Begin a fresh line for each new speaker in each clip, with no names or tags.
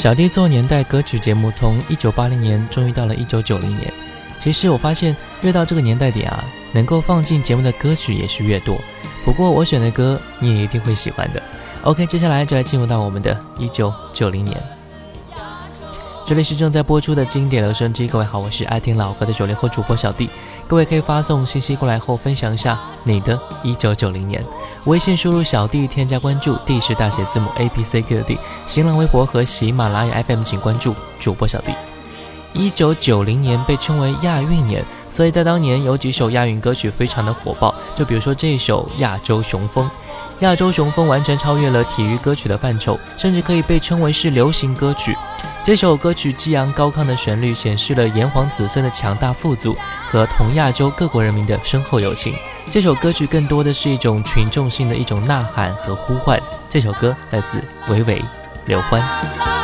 小弟做年代歌曲节目，从一九八零年终于到了一九九零年。其实我发现，越到这个年代点啊，能够放进节目的歌曲也是越多。不过我选的歌你也一定会喜欢的。OK，接下来就来进入到我们的一九九零年。这里是正在播出的经典留声机，各位好，我是爱听老歌的九零后主播小弟。各位可以发送信息过来后，分享一下你的一九九零年。微信输入小弟添加关注，D 是大写字母 A B C D 的 D。新浪微博和喜马拉雅 FM 请关注主播小弟。一九九零年被称为亚运年，所以在当年有几首亚运歌曲非常的火爆，就比如说这首《亚洲雄风》。亚洲雄风完全超越了体育歌曲的范畴，甚至可以被称为是流行歌曲。这首歌曲激昂高亢的旋律，显示了炎黄子孙的强大富足和同亚洲各国人民的深厚友情。这首歌曲更多的是一种群众性的一种呐喊和呼唤。这首歌来自维维刘欢。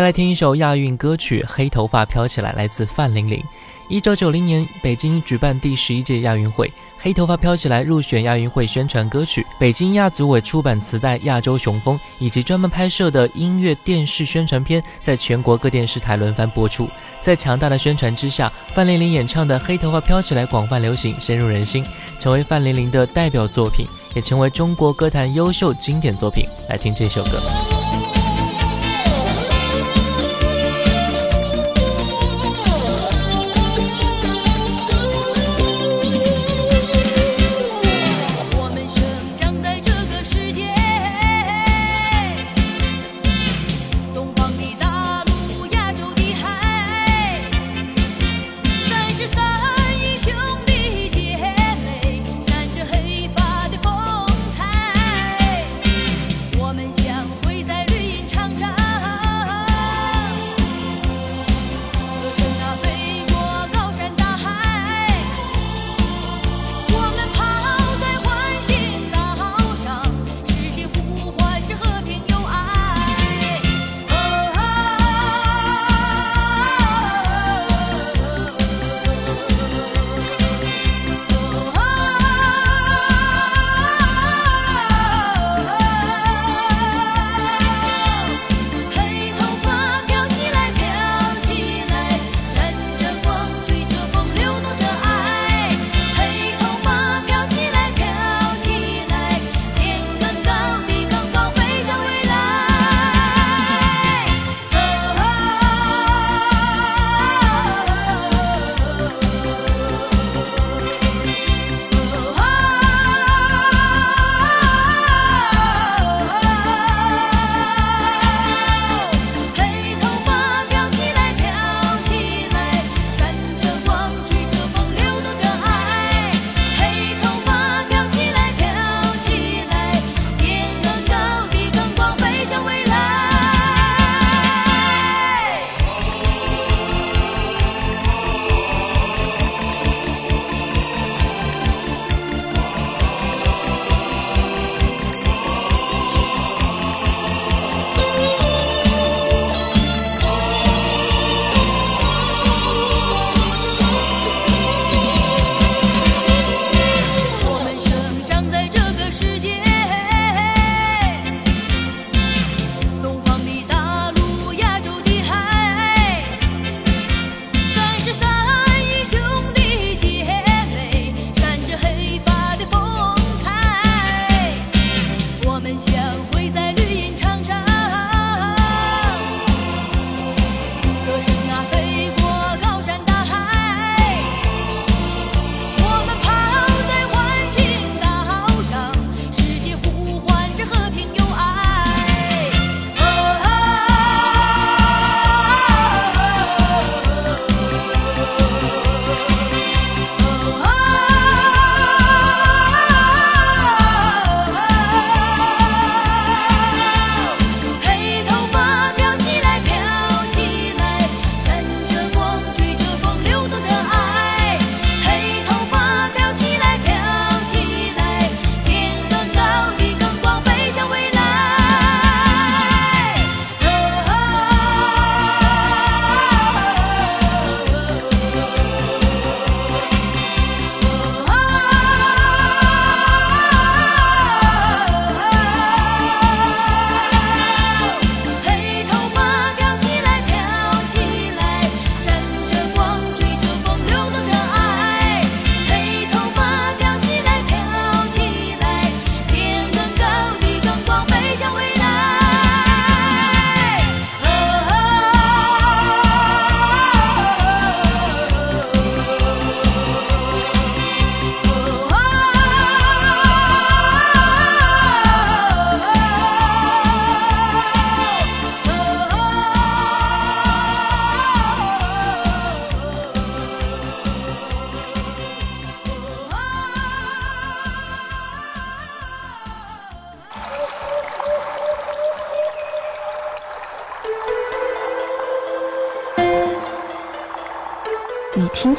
再来听一首亚运歌曲《黑头发飘起来》，来自范玲玲。一九九零年，北京举办第十一届亚运会，《黑头发飘起来》入选亚运会宣传歌曲。北京亚组委出版磁带《亚洲雄风》，以及专门拍摄的音乐电视宣传片，在全国各电视台轮番播出。在强大的宣传之下，范玲玲演唱的《黑头发飘起来》广泛流行，深入人心，成为范玲玲的代表作品，也成为中国歌坛优秀经典作品。来听这首歌。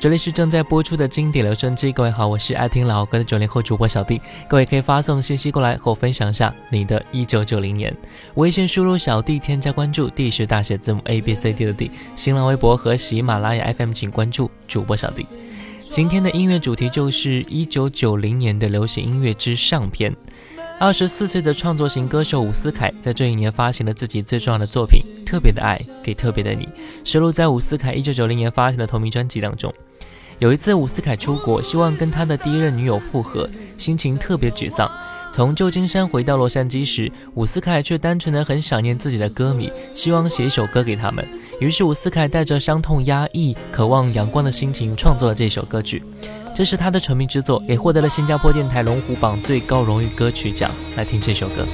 这里是正在播出的经典留声机，各位好，我是爱听老歌的九零后主播小弟，各位可以发送信息过来和我分享一下你的一九九零年，微信输入小弟添加关注，D 是大写字母 A B C D 的 D，新浪微博和喜马拉雅 FM 请关注主播小弟。今天的音乐主题就是一九九零年的流行音乐之上篇。二十四岁的创作型歌手伍思凯在这一年发行了自己最重要的作品《特别的爱给特别的你》，收录在伍思凯一九九零年发行的同名专辑当中。有一次，伍思凯出国，希望跟他的第一任女友复合，心情特别沮丧。从旧金山回到洛杉矶时，伍思凯却单纯的很想念自己的歌迷，希望写一首歌给他们。于是，伍思凯带着伤痛、压抑、渴望阳光的心情，创作了这首歌曲。这是他的成名之作，也获得了新加坡电台龙虎榜最高荣誉歌曲奖。来听这首歌。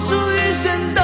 拥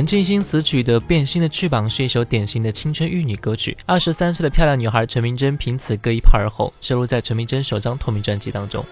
陈静心词曲的《变心的翅膀》是一首典型的青春玉女歌曲。二十三岁的漂亮女孩陈明真凭此歌一炮而红，收录在陈明真首张同名专辑当中。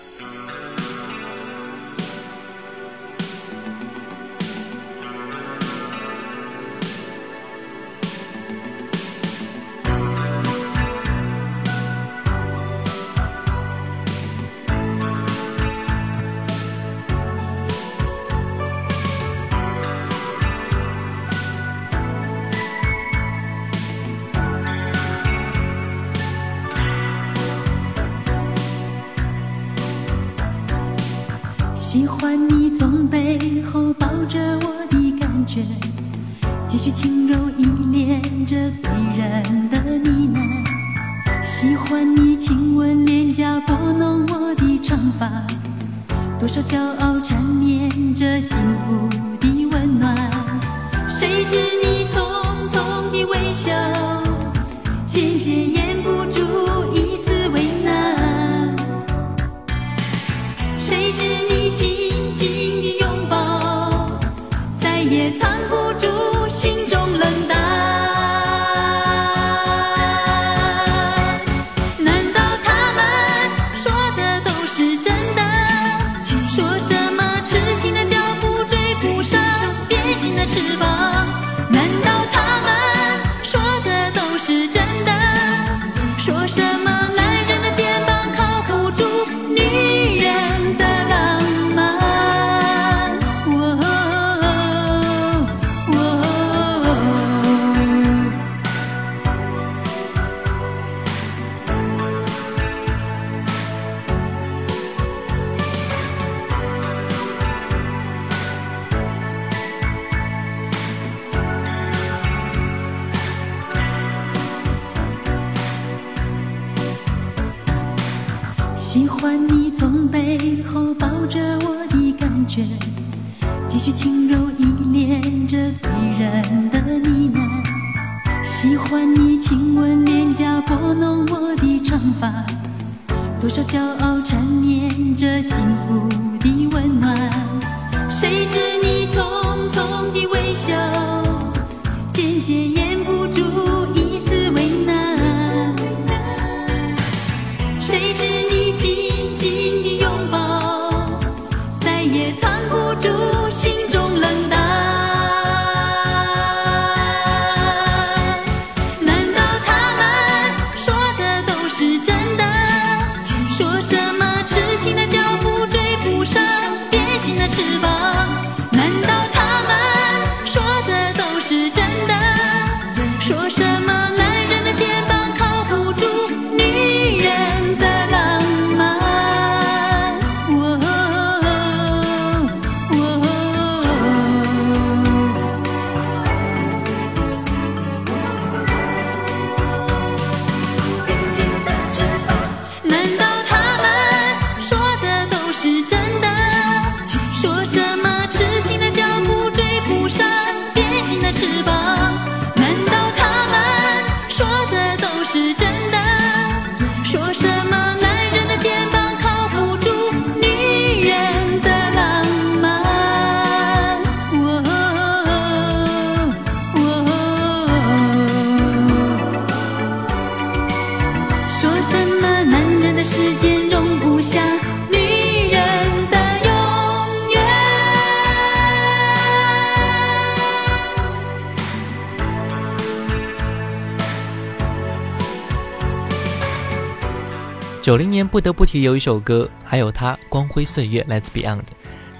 九零年不得不提有一首歌，还有它《光辉岁月》来自 Beyond。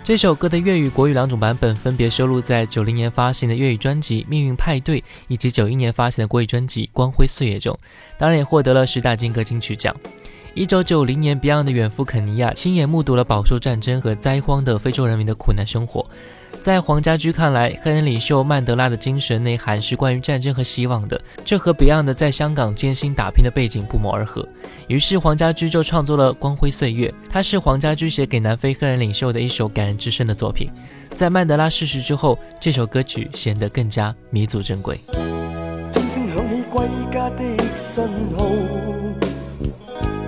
这首歌的粤语、国语两种版本分别收录在九零年发行的粤语专辑《命运派对》以及九一年发行的国语专辑《光辉岁月》中，当然也获得了十大金歌金曲奖。一九九零年，Beyond 的远赴肯尼亚，亲眼目睹了饱受战争和灾荒的非洲人民的苦难生活。在黄家驹看来，黑人领袖曼德拉的精神内涵是关于战争和希望的，这和 Beyond 在香港艰辛打拼的背景不谋而合。于是黄家驹就创作了《光辉岁月》，它是黄家驹写给南非黑人领袖的一首感人至深的作品。在曼德拉逝世之后，这首歌曲显得更加弥足珍貴。
鐘聲響起歸家的信號，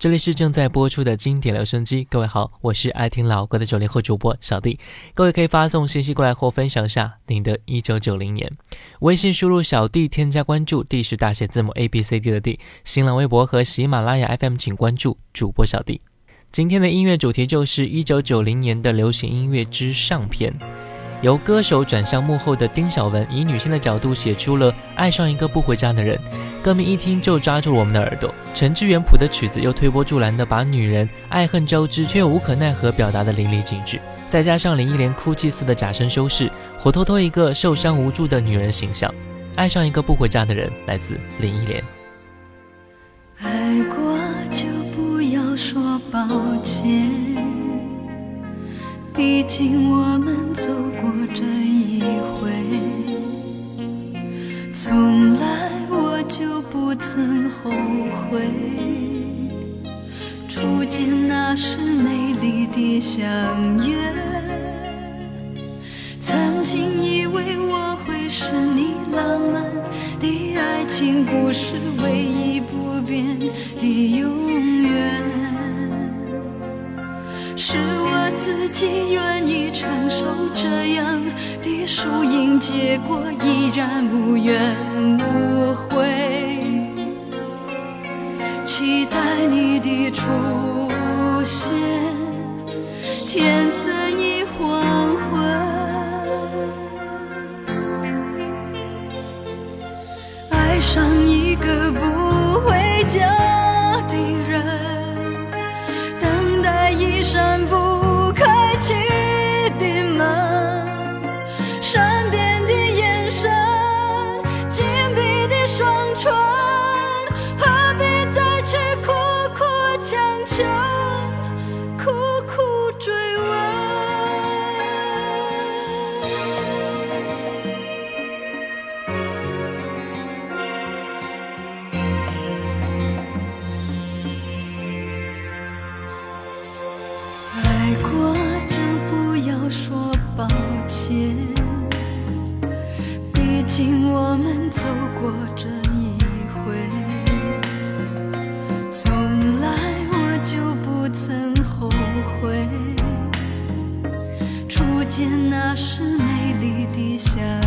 这里是正在播出的经典留声机，各位好，我是爱听老歌的九零后主播小弟。各位可以发送信息过来或分享一下您的一九九零年，微信输入小弟添加关注，D 是大写字母 A B C D 的 D。新浪微博和喜马拉雅 FM 请关注主播小弟。今天的音乐主题就是一九九零年的流行音乐之上篇。由歌手转向幕后的丁晓雯，以女性的角度写出了爱上一个不回家的人，歌名一听就抓住了我们的耳朵。陈志远谱的曲子又推波助澜的把女人爱恨交织却又无可奈何表达的淋漓尽致。再加上林忆莲哭泣似的假声修饰，活脱脱一个受伤无助的女人形象。爱上一个不回家的人，来自林忆莲。
爱过就不要说抱歉，毕竟我们走过这一回，从来我就不曾后悔。初见那时美丽的相约，曾经以为我会是你浪漫的爱情故事唯一不变的永远，是我自己愿意承受这样的输赢结果，依然无怨无悔。期待你的出现，天丽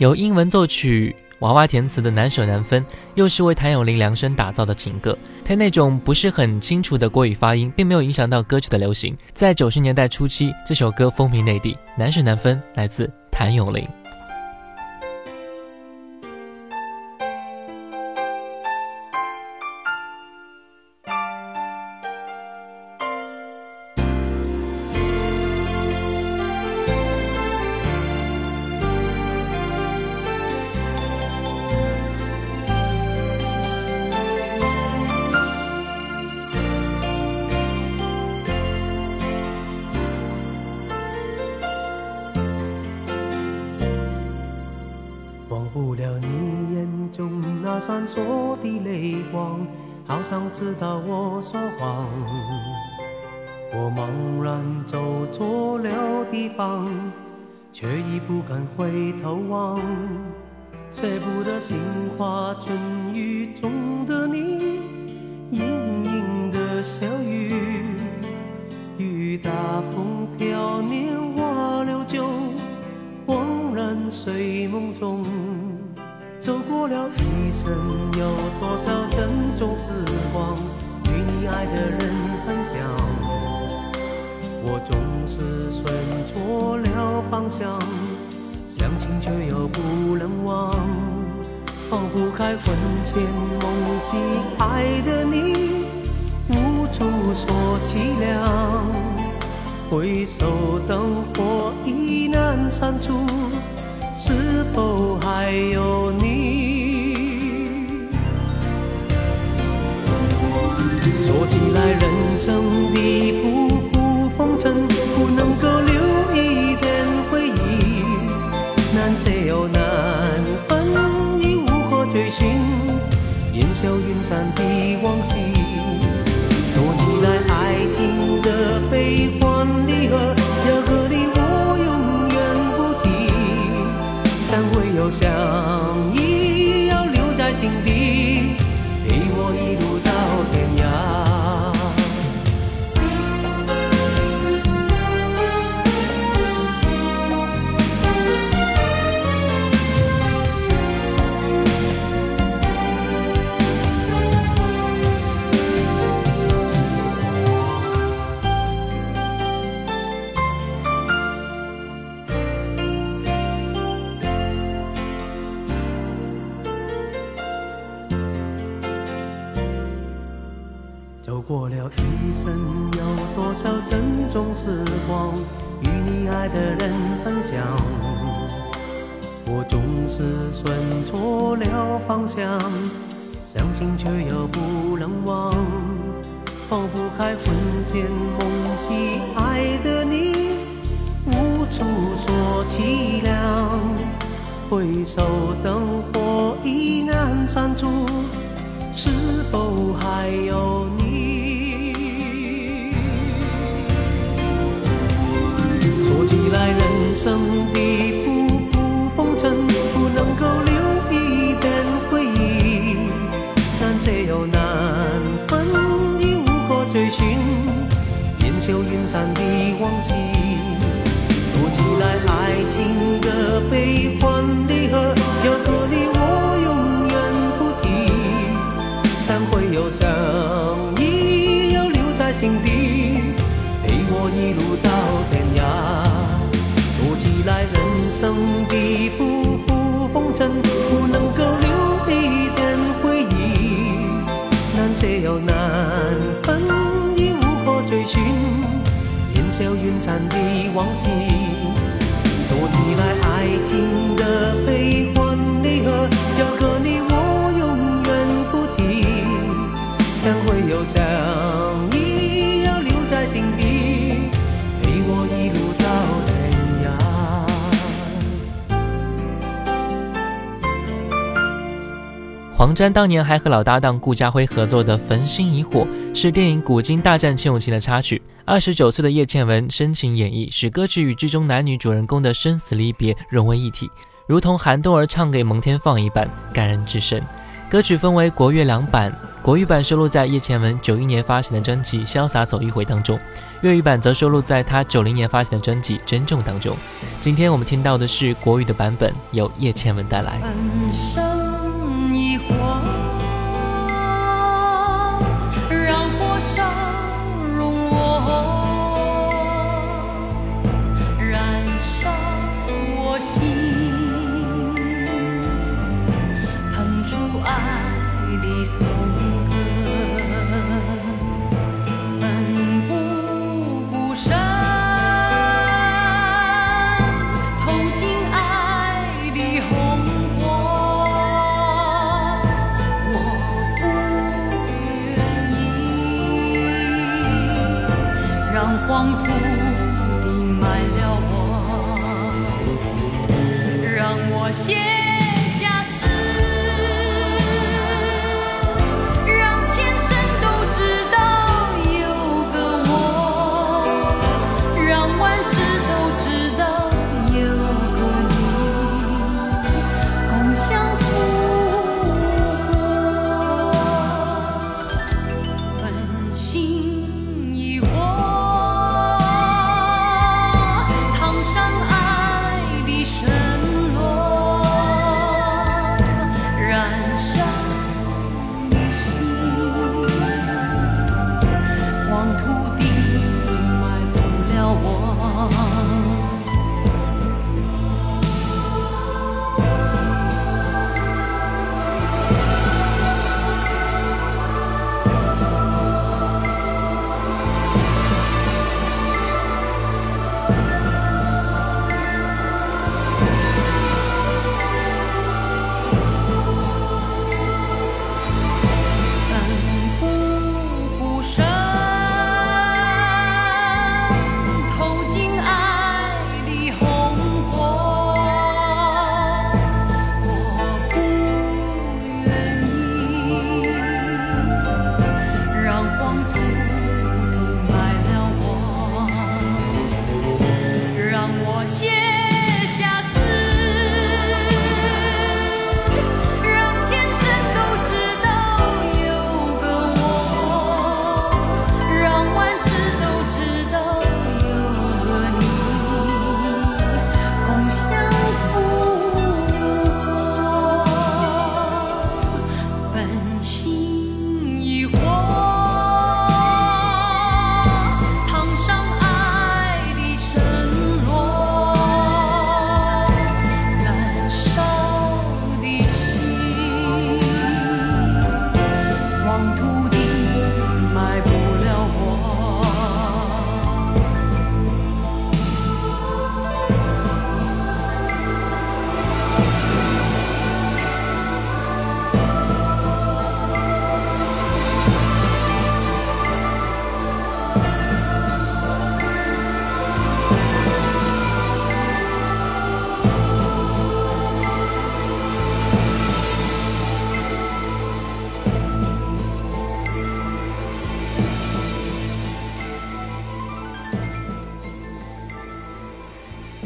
由英文作曲、娃娃填词的《难舍难分》，又是为谭咏麟量身打造的情歌。他那种不是很清楚的国语发音，并没有影响到歌曲的流行。在九十年代初期，这首歌风靡内地，《难舍难分》来自谭咏麟。
说的泪光，好像知道我说谎。我茫然走错了地方，却已不敢回头望。舍不得杏花春雨中的你，盈盈的小雨，雨打风飘，年华流久，恍然睡梦中。走过了一生，有多少珍重时光，与你爱的人分享。我总是选错了方向。相信却又不能忘，放不开魂牵梦系爱的你，无处说凄凉。回首灯火已难删除，是否还有你？说起来，人生的不身边烟消云散的往昔。说起来，爱情的悲欢离合，要和你我永远不提。散会又相依，要留在心底，陪我一路到天涯。
黄沾当年还和老搭档顾家辉合作的《焚心以火》是电影《古今大战秦俑情》的插曲。二十九岁的叶倩文深情演绎，使歌曲与剧中男女主人公的生死离别融为一体，如同韩冬儿唱给蒙天放一般感人至深。歌曲分为国乐两版，国语版收录在叶倩文九一年发行的专辑《潇洒走一回》当中，粤语版则收录在她九零年发行的专辑《珍重》当中。今天我们听到的是国语的版本，由叶倩文带来。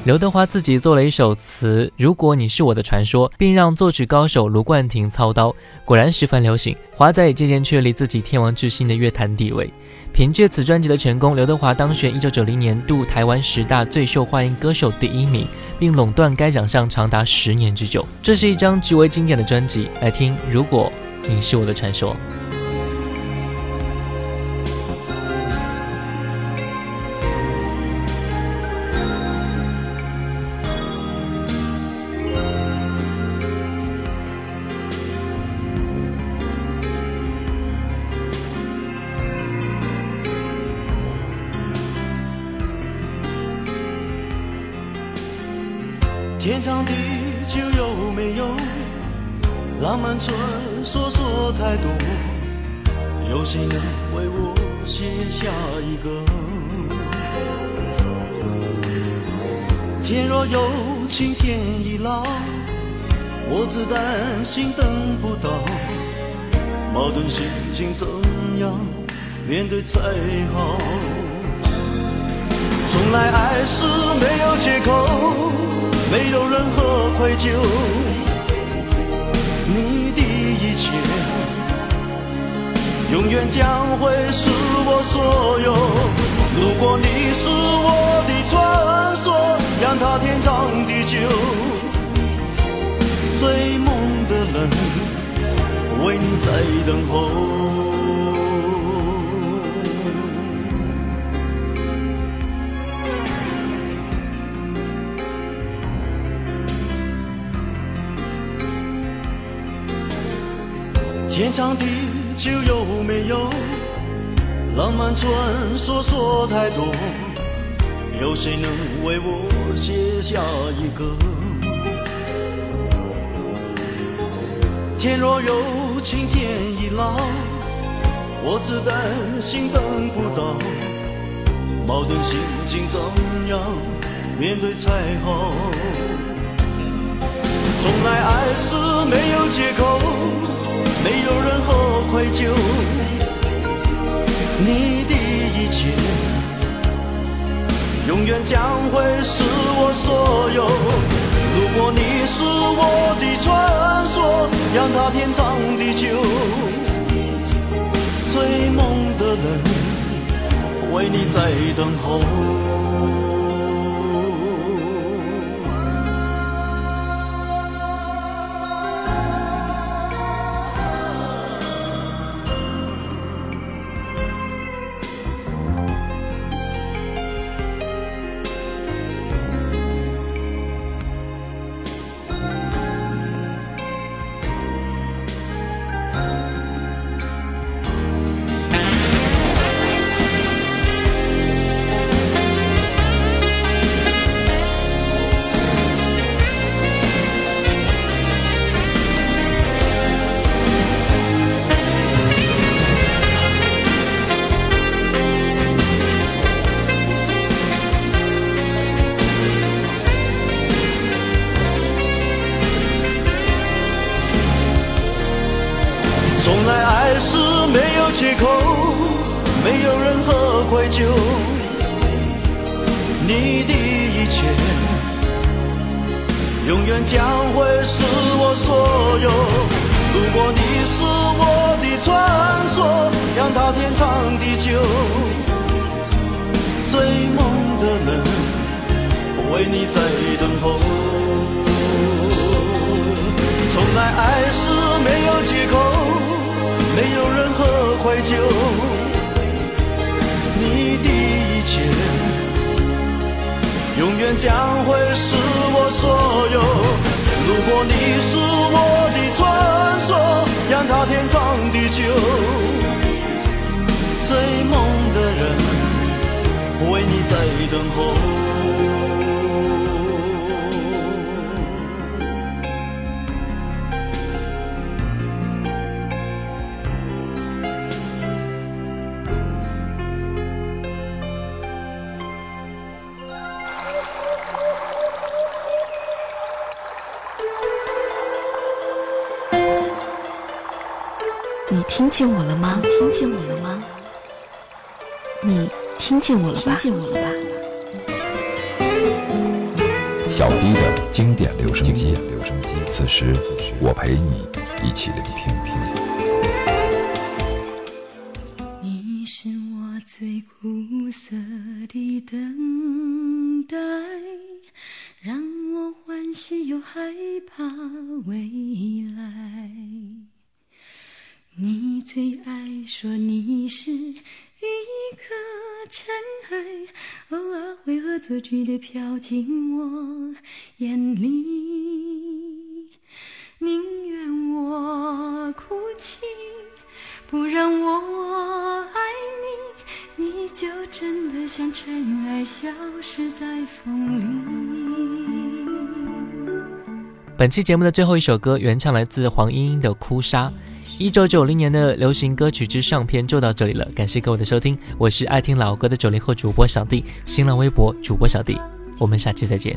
刘德华自己做了一首词《如果你是我的传说》，并让作曲高手卢冠廷操刀，果然十分流行。华仔也渐渐确立自己天王巨星的乐坛地位。凭借此专辑的成功，刘德华当选1990年度台湾十大最受欢迎歌手第一名，并垄断该奖项长达十年之久。这是一张极为经典的专辑，来听《如果你是我的传说》。
说说太多？有谁能为我写下一个？天若有情天亦老，我只担心等不到。矛盾心情怎样面对才好？从来爱是没有借口。没有任何愧疚，一切永远将会是我所有。如果你是我的传说，让它天长地久。追梦的人为你在等候。天长地久有没有浪漫传说说太多？有谁能为我写下一个？天若有情天亦老，我只担心等不到。矛盾心情怎样面对才好？从来爱是没有何愧疚，你的一切永远将会是我所有。如果你是我的传说，让它天长地久。追梦的人为你在等候。是我所有。如果你是我的传说，让它天长地久。追梦的人，为你在等候。从来爱是没有借口，没有任何愧疚。你的一切，永远将会是我所有。如果你是我的传说，让它天长地久。追梦的人为你在等候。
听见我了吗？听见我了吗？你听见我了吧？听见我了吧？
小迪的经典留声机，此时我陪你一起聆听听。
你是我最苦涩的等待，让我欢喜又害怕未来。你最爱说你是。一颗尘埃，偶尔会恶作剧的飘进我眼里。宁愿我哭泣，不让我爱你，你就真的像尘埃，消失在风里。
本期节目的最后一首歌，原唱来自黄莺莺的《哭砂》。一九九零年的流行歌曲之上篇就到这里了，感谢各位的收听，我是爱听老歌的九零后主播小弟，新浪微博主播小弟，我们下期再见。